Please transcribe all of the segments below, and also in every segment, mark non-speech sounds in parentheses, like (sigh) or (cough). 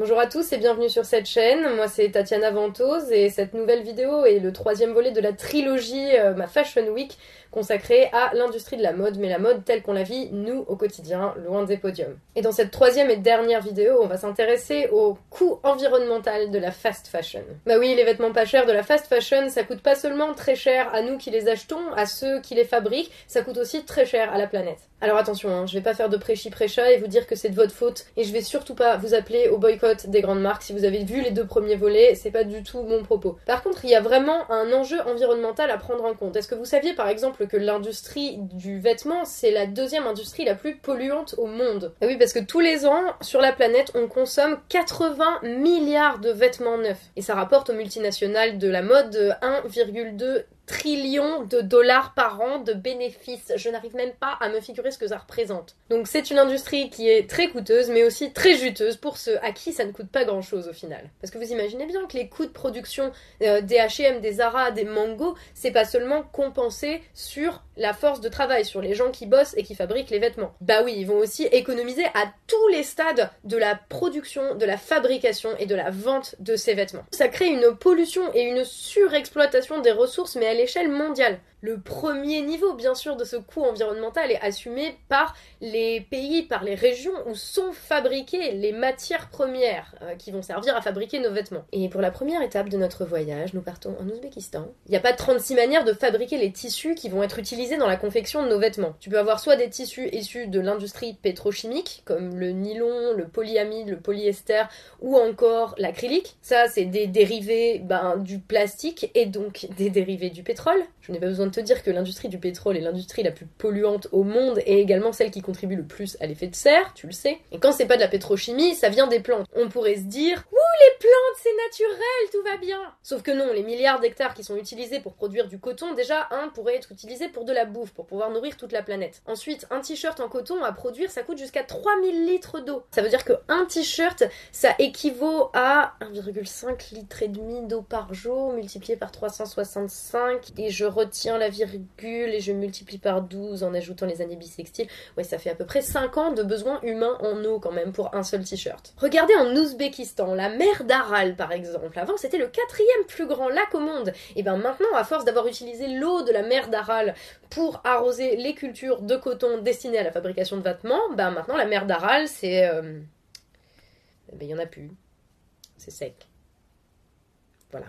Bonjour à tous et bienvenue sur cette chaîne. Moi c'est Tatiana Ventose et cette nouvelle vidéo est le troisième volet de la trilogie euh, Ma Fashion Week consacrée à l'industrie de la mode, mais la mode telle qu'on la vit, nous, au quotidien, loin des podiums. Et dans cette troisième et dernière vidéo, on va s'intéresser au coût environnemental de la fast fashion. Bah oui, les vêtements pas chers de la fast fashion, ça coûte pas seulement très cher à nous qui les achetons, à ceux qui les fabriquent, ça coûte aussi très cher à la planète. Alors attention, hein, je vais pas faire de prêchi prêcha et vous dire que c'est de votre faute, et je vais surtout pas vous appeler au boycott des grandes marques. Si vous avez vu les deux premiers volets, c'est pas du tout mon propos. Par contre, il y a vraiment un enjeu environnemental à prendre en compte. Est-ce que vous saviez par exemple que l'industrie du vêtement, c'est la deuxième industrie la plus polluante au monde? Ah Oui, parce que tous les ans, sur la planète, on consomme 80 milliards de vêtements neufs. Et ça rapporte aux multinationales de la mode 1,2 trillions de dollars par an de bénéfices. Je n'arrive même pas à me figurer ce que ça représente. Donc c'est une industrie qui est très coûteuse, mais aussi très juteuse pour ceux à qui ça ne coûte pas grand-chose au final. Parce que vous imaginez bien que les coûts de production euh, des H&M, des Zara, des Mango, c'est pas seulement compensé sur la force de travail, sur les gens qui bossent et qui fabriquent les vêtements. Bah oui, ils vont aussi économiser à tous les stades de la production, de la fabrication et de la vente de ces vêtements. Ça crée une pollution et une surexploitation des ressources, mais elle l'échelle mondiale. Le premier niveau, bien sûr, de ce coût environnemental est assumé par les pays, par les régions où sont fabriquées les matières premières euh, qui vont servir à fabriquer nos vêtements. Et pour la première étape de notre voyage, nous partons en Ouzbékistan. Il n'y a pas 36 manières de fabriquer les tissus qui vont être utilisés dans la confection de nos vêtements. Tu peux avoir soit des tissus issus de l'industrie pétrochimique, comme le nylon, le polyamide, le polyester, ou encore l'acrylique. Ça, c'est des dérivés ben, du plastique et donc des dérivés du pétrole. Je n'ai pas besoin te dire que l'industrie du pétrole est l'industrie la plus polluante au monde et également celle qui contribue le plus à l'effet de serre, tu le sais. Et quand c'est pas de la pétrochimie, ça vient des plantes. On pourrait se dire, ouh, les plantes, c'est naturel, tout va bien. Sauf que non, les milliards d'hectares qui sont utilisés pour produire du coton, déjà, un pourrait être utilisé pour de la bouffe, pour pouvoir nourrir toute la planète. Ensuite, un t-shirt en coton à produire, ça coûte jusqu'à 3000 litres d'eau. Ça veut dire que un t-shirt, ça équivaut à 1,5 litre et demi d'eau par jour, multiplié par 365, et je retiens la virgule et je multiplie par 12 en ajoutant les années bissextiles. Ouais, ça fait à peu près 5 ans de besoins humains en eau quand même pour un seul t-shirt. Regardez en Ouzbékistan, la mer d'Aral par exemple. Avant, c'était le quatrième plus grand lac au monde. Et ben maintenant, à force d'avoir utilisé l'eau de la mer d'Aral pour arroser les cultures de coton destinées à la fabrication de vêtements, ben maintenant la mer d'Aral, c'est... Euh... Ben, il y en a plus. C'est sec. Voilà.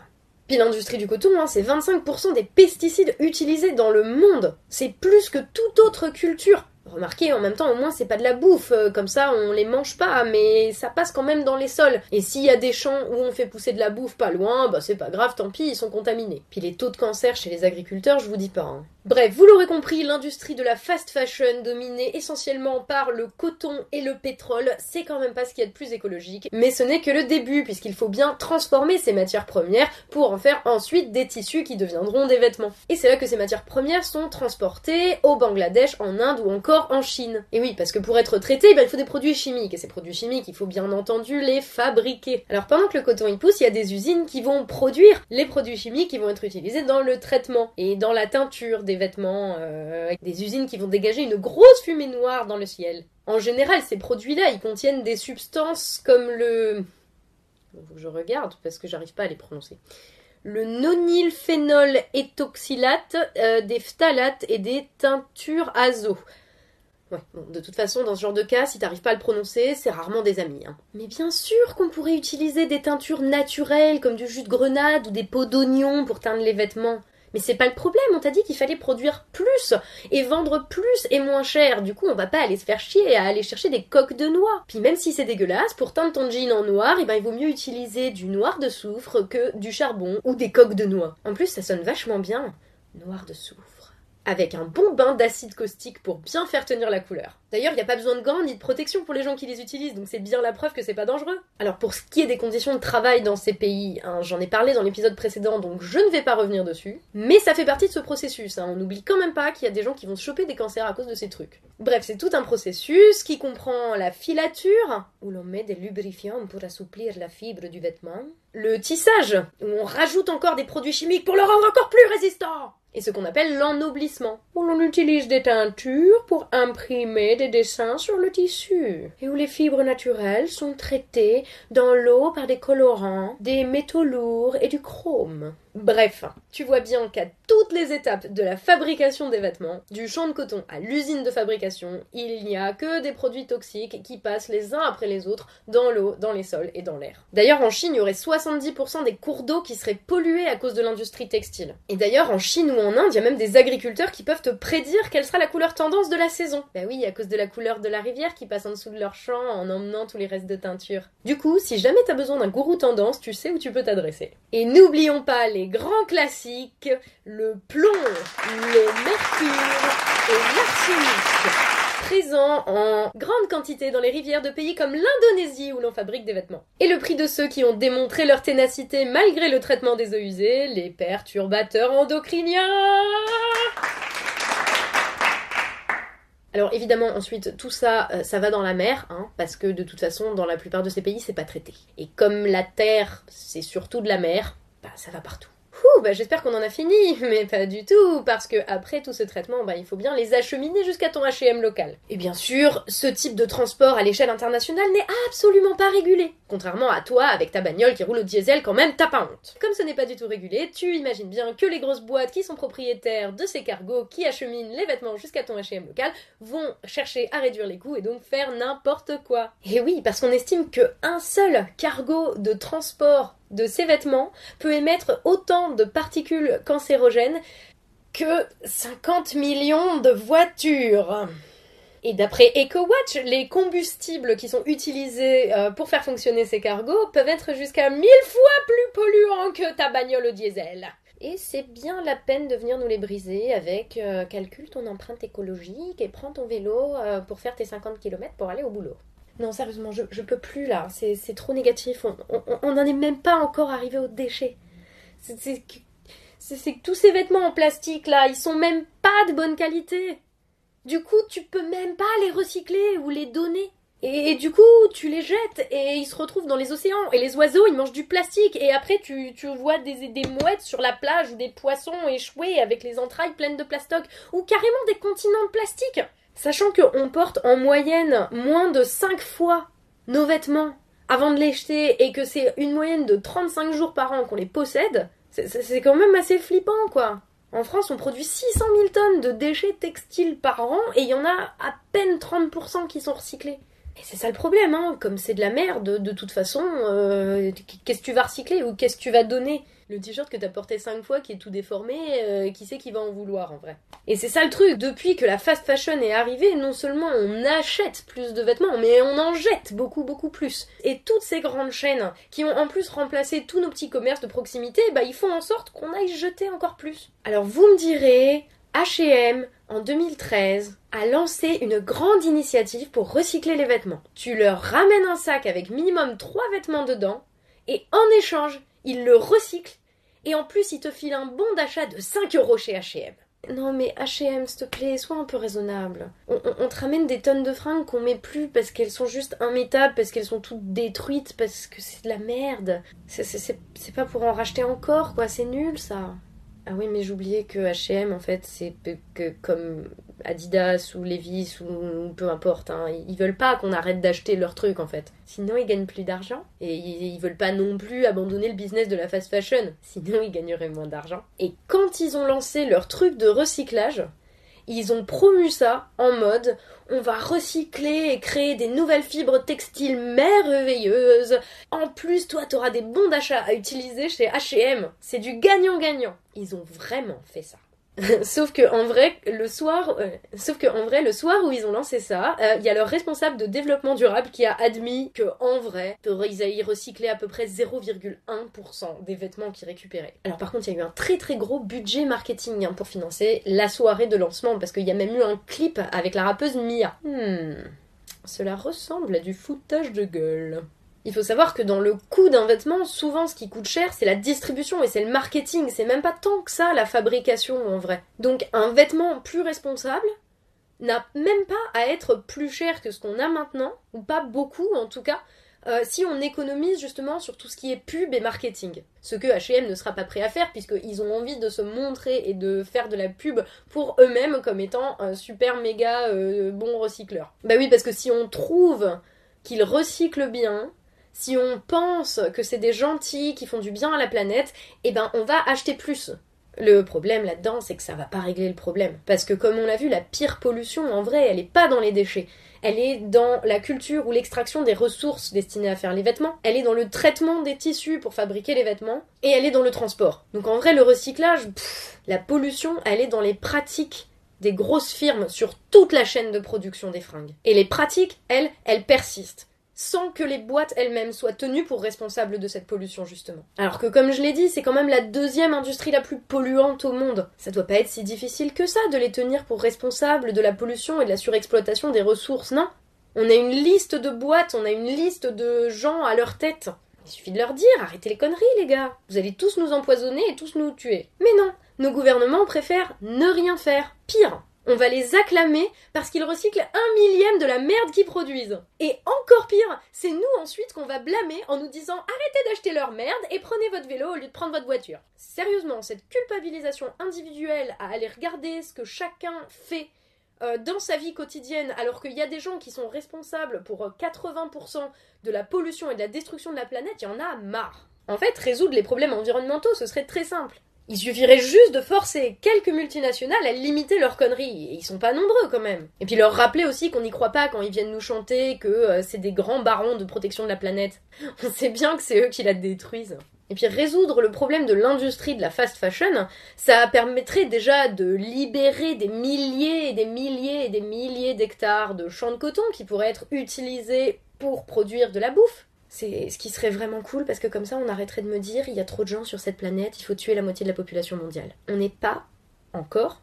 Puis l'industrie du coton, hein, c'est 25% des pesticides utilisés dans le monde. C'est plus que toute autre culture. Remarquez, en même temps, au moins, c'est pas de la bouffe, euh, comme ça, on les mange pas, mais ça passe quand même dans les sols. Et s'il y a des champs où on fait pousser de la bouffe pas loin, bah c'est pas grave, tant pis, ils sont contaminés. Puis les taux de cancer chez les agriculteurs, je vous dis pas. Hein. Bref, vous l'aurez compris, l'industrie de la fast fashion, dominée essentiellement par le coton et le pétrole, c'est quand même pas ce qu'il y a de plus écologique. Mais ce n'est que le début, puisqu'il faut bien transformer ces matières premières pour en faire ensuite des tissus qui deviendront des vêtements. Et c'est là que ces matières premières sont transportées au Bangladesh, en Inde ou encore en Chine. Et oui, parce que pour être traité, eh ben, il faut des produits chimiques. Et ces produits chimiques, il faut bien entendu les fabriquer. Alors pendant que le coton y pousse, il y a des usines qui vont produire les produits chimiques qui vont être utilisés dans le traitement et dans la teinture des vêtements, euh, des usines qui vont dégager une grosse fumée noire dans le ciel. En général, ces produits-là, ils contiennent des substances comme le... Je regarde parce que j'arrive pas à les prononcer. Le nonylphénol étoxylate, euh, des phtalates et des teintures azo. De toute façon, dans ce genre de cas, si t'arrives pas à le prononcer, c'est rarement des amis. Hein. Mais bien sûr qu'on pourrait utiliser des teintures naturelles comme du jus de grenade ou des peaux d'oignon pour teindre les vêtements. Mais c'est pas le problème, on t'a dit qu'il fallait produire plus et vendre plus et moins cher. Du coup, on va pas aller se faire chier à aller chercher des coques de noix. Puis même si c'est dégueulasse, pour teindre ton jean en noir, eh ben, il vaut mieux utiliser du noir de soufre que du charbon ou des coques de noix. En plus, ça sonne vachement bien. Noir de soufre avec un bon bain d'acide caustique pour bien faire tenir la couleur. D'ailleurs, il n'y a pas besoin de gants ni de protection pour les gens qui les utilisent, donc c'est bien la preuve que c'est pas dangereux. Alors pour ce qui est des conditions de travail dans ces pays, hein, j'en ai parlé dans l'épisode précédent, donc je ne vais pas revenir dessus, mais ça fait partie de ce processus. Hein. On n'oublie quand même pas qu'il y a des gens qui vont se choper des cancers à cause de ces trucs. Bref, c'est tout un processus qui comprend la filature, où l'on met des lubrifiants pour assouplir la fibre du vêtement, le tissage, où on rajoute encore des produits chimiques pour le rendre encore plus résistant et ce qu'on appelle l'ennoblissement, où l'on utilise des teintures pour imprimer des dessins sur le tissu, et où les fibres naturelles sont traitées dans l'eau par des colorants, des métaux lourds et du chrome. Bref, tu vois bien qu'à toutes les étapes de la fabrication des vêtements, du champ de coton à l'usine de fabrication, il n'y a que des produits toxiques qui passent les uns après les autres dans l'eau, dans les sols et dans l'air. D'ailleurs, en Chine, il y aurait 70% des cours d'eau qui seraient pollués à cause de l'industrie textile. Et d'ailleurs, en Chine ou en Inde, il y a même des agriculteurs qui peuvent te prédire quelle sera la couleur tendance de la saison. Bah oui, à cause de la couleur de la rivière qui passe en dessous de leur champ en emmenant tous les restes de teinture. Du coup, si jamais t'as besoin d'un gourou tendance, tu sais où tu peux t'adresser. Et n'oublions pas les grands classiques, le plomb, le mercure et l'arsenic présents en grande quantité dans les rivières de pays comme l'Indonésie où l'on fabrique des vêtements. Et le prix de ceux qui ont démontré leur ténacité malgré le traitement des eaux usées, les perturbateurs endocriniens alors évidemment ensuite tout ça euh, ça va dans la mer hein, parce que de toute façon dans la plupart de ces pays c'est pas traité. Et comme la terre c'est surtout de la mer, bah ça va partout. Ouh, bah j'espère qu'on en a fini, (laughs) mais pas du tout, parce que après tout ce traitement, bah il faut bien les acheminer jusqu'à ton H&M local. Et bien sûr, ce type de transport à l'échelle internationale n'est absolument pas régulé. Contrairement à toi, avec ta bagnole qui roule au diesel, quand même, t'as pas honte. Comme ce n'est pas du tout régulé, tu imagines bien que les grosses boîtes qui sont propriétaires de ces cargos qui acheminent les vêtements jusqu'à ton H&M local vont chercher à réduire les coûts et donc faire n'importe quoi. Et oui, parce qu'on estime que un seul cargo de transport de ces vêtements peut émettre autant de particules cancérogènes que 50 millions de voitures. Et d'après EcoWatch, les combustibles qui sont utilisés euh, pour faire fonctionner ces cargos peuvent être jusqu'à 1000 fois plus polluants que ta bagnole au diesel. Et c'est bien la peine de venir nous les briser avec euh, calcule ton empreinte écologique et prends ton vélo euh, pour faire tes 50 km pour aller au boulot. Non, sérieusement, je, je peux plus là. C'est trop négatif. On n'en est même pas encore arrivé aux déchets. C'est que tous ces vêtements en plastique là, ils sont même pas de bonne qualité. Du coup, tu peux même pas les recycler ou les donner. Et, du coup, tu les jettes et ils se retrouvent dans les océans. Et les oiseaux, ils mangent du plastique. Et après, tu, tu vois des, des mouettes sur la plage ou des poissons échoués avec les entrailles pleines de plastoc. Ou carrément des continents de plastique. Sachant qu'on porte en moyenne moins de 5 fois nos vêtements avant de les jeter et que c'est une moyenne de 35 jours par an qu'on les possède, c'est quand même assez flippant quoi. En France, on produit 600 000 tonnes de déchets textiles par an et il y en a à peine 30% qui sont recyclés. Et c'est ça le problème, hein. comme c'est de la merde, de toute façon, euh, qu'est-ce que tu vas recycler ou qu'est-ce que tu vas donner le t-shirt que t'as porté cinq fois qui est tout déformé, euh, qui sait qui va en vouloir en vrai. Et c'est ça le truc, depuis que la fast fashion est arrivée, non seulement on achète plus de vêtements, mais on en jette beaucoup beaucoup plus. Et toutes ces grandes chaînes qui ont en plus remplacé tous nos petits commerces de proximité, bah ils font en sorte qu'on aille jeter encore plus. Alors vous me direz, H&M en 2013 a lancé une grande initiative pour recycler les vêtements. Tu leur ramènes un sac avec minimum 3 vêtements dedans et en échange, ils le recyclent et en plus, il te file un bon d'achat de 5 euros chez HM. Non mais H&M, s'il te plaît, sois un peu raisonnable. On, te ramène des tonnes de fringues qu'on met plus parce qu'elles sont juste immétables, parce qu'elles sont toutes détruites, parce que c'est de la merde. C'est pas pour en racheter encore, quoi, c'est nul ça. Ah oui, mais j'oubliais que H&M, en fait, c'est que comme Adidas ou Levi's ou peu importe, hein, ils veulent pas qu'on arrête d'acheter leurs trucs, en fait. Sinon, ils gagnent plus d'argent. Et ils, veulent pas non plus abandonner le business de la fast fashion. Sinon, ils gagneraient moins d'argent. Et quand ils ont lancé leur truc de recyclage, ils ont promu ça en mode on va recycler et créer des nouvelles fibres textiles merveilleuses. En plus, toi, t'auras des bons d'achat à utiliser chez H&M. C'est du gagnant-gagnant. Ils ont vraiment fait ça. (laughs) sauf que en vrai le soir euh, sauf que en vrai le soir où ils ont lancé ça euh, il y a leur responsable de développement durable qui a admis que en vrai ils recyclaient à peu près 0,1% des vêtements qu'ils récupéraient. Alors par contre il y a eu un très très gros budget marketing hein, pour financer la soirée de lancement parce qu'il y a même eu un clip avec la rappeuse Mia. Hmm. Cela ressemble à du foutage de gueule il faut savoir que dans le coût d'un vêtement, souvent ce qui coûte cher, c'est la distribution et c'est le marketing. C'est même pas tant que ça la fabrication en vrai. Donc un vêtement plus responsable n'a même pas à être plus cher que ce qu'on a maintenant, ou pas beaucoup en tout cas, euh, si on économise justement sur tout ce qui est pub et marketing. Ce que H&M ne sera pas prêt à faire puisqu'ils ont envie de se montrer et de faire de la pub pour eux-mêmes comme étant un super méga euh, bon recycleur. Bah oui, parce que si on trouve qu'ils recyclent bien, si on pense que c'est des gentils qui font du bien à la planète, eh ben on va acheter plus. Le problème là-dedans, c'est que ça va pas régler le problème. Parce que comme on l'a vu, la pire pollution, en vrai, elle est pas dans les déchets. Elle est dans la culture ou l'extraction des ressources destinées à faire les vêtements. Elle est dans le traitement des tissus pour fabriquer les vêtements. Et elle est dans le transport. Donc en vrai, le recyclage, la pollution, elle est dans les pratiques des grosses firmes sur toute la chaîne de production des fringues. Et les pratiques, elles, elles persistent sans que les boîtes elles-mêmes soient tenues pour responsables de cette pollution justement. Alors que comme je l'ai dit, c'est quand même la deuxième industrie la plus polluante au monde. Ça doit pas être si difficile que ça de les tenir pour responsables de la pollution et de la surexploitation des ressources, non? On a une liste de boîtes, on a une liste de gens à leur tête. Il suffit de leur dire arrêtez les conneries les gars. Vous allez tous nous empoisonner et tous nous tuer. Mais non, nos gouvernements préfèrent ne rien faire. Pire, on va les acclamer parce qu'ils recyclent un millième de la merde qu'ils produisent. Et encore pire, c'est nous ensuite qu'on va blâmer en nous disant arrêtez d'acheter leur merde et prenez votre vélo au lieu de prendre votre voiture. Sérieusement, cette culpabilisation individuelle à aller regarder ce que chacun fait euh, dans sa vie quotidienne, alors qu'il y a des gens qui sont responsables pour 80% euh, de la pollution et de la destruction de la planète, il y en a marre. En fait, résoudre les problèmes environnementaux, ce serait très simple. Il suffirait juste de forcer quelques multinationales à limiter leurs conneries. Et ils sont pas nombreux quand même. Et puis leur rappeler aussi qu'on n'y croit pas quand ils viennent nous chanter que euh, c'est des grands barons de protection de la planète. (laughs) On sait bien que c'est eux qui la détruisent. Et puis résoudre le problème de l'industrie de la fast fashion, ça permettrait déjà de libérer des milliers et des milliers et des milliers d'hectares de champs de coton qui pourraient être utilisés pour produire de la bouffe. C'est ce qui serait vraiment cool parce que comme ça on arrêterait de me dire il y a trop de gens sur cette planète, il faut tuer la moitié de la population mondiale. On n'est pas encore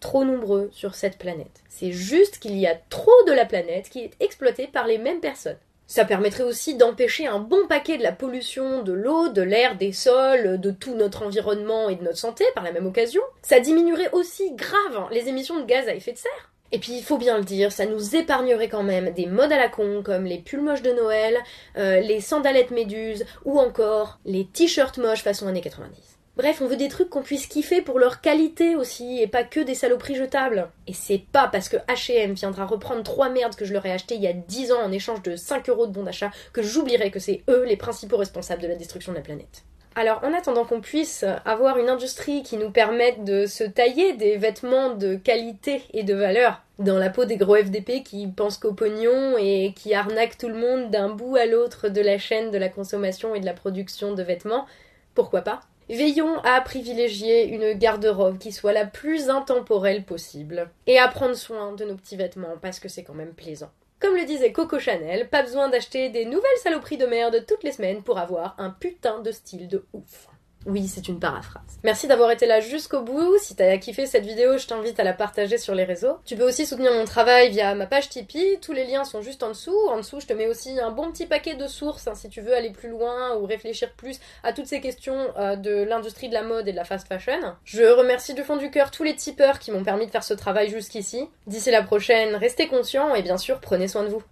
trop nombreux sur cette planète. C'est juste qu'il y a trop de la planète qui est exploitée par les mêmes personnes. Ça permettrait aussi d'empêcher un bon paquet de la pollution de l'eau, de l'air, des sols, de tout notre environnement et de notre santé par la même occasion. Ça diminuerait aussi grave les émissions de gaz à effet de serre. Et puis il faut bien le dire, ça nous épargnerait quand même des modes à la con comme les pulls moches de Noël, euh, les sandalettes méduses ou encore les t-shirts moches façon années 90. Bref, on veut des trucs qu'on puisse kiffer pour leur qualité aussi, et pas que des saloperies jetables. Et c'est pas parce que H&M viendra reprendre trois merdes que je leur ai achetées il y a 10 ans en échange de 5 euros de bon d'achat que j'oublierai que c'est eux les principaux responsables de la destruction de la planète. Alors, en attendant qu'on puisse avoir une industrie qui nous permette de se tailler des vêtements de qualité et de valeur dans la peau des gros FDP qui pensent qu'au pognon et qui arnaquent tout le monde d'un bout à l'autre de la chaîne de la consommation et de la production de vêtements, pourquoi pas? Veillons à privilégier une garde-robe qui soit la plus intemporelle possible et à prendre soin de nos petits vêtements parce que c'est quand même plaisant. Comme le disait Coco Chanel, pas besoin d'acheter des nouvelles saloperies de merde toutes les semaines pour avoir un putain de style de ouf. Oui, c'est une paraphrase. Merci d'avoir été là jusqu'au bout. Si t'as kiffé cette vidéo, je t'invite à la partager sur les réseaux. Tu peux aussi soutenir mon travail via ma page Tipeee. Tous les liens sont juste en dessous. En dessous, je te mets aussi un bon petit paquet de sources hein, si tu veux aller plus loin ou réfléchir plus à toutes ces questions euh, de l'industrie de la mode et de la fast fashion. Je remercie du fond du cœur tous les tipeurs qui m'ont permis de faire ce travail jusqu'ici. D'ici la prochaine, restez conscients et bien sûr, prenez soin de vous.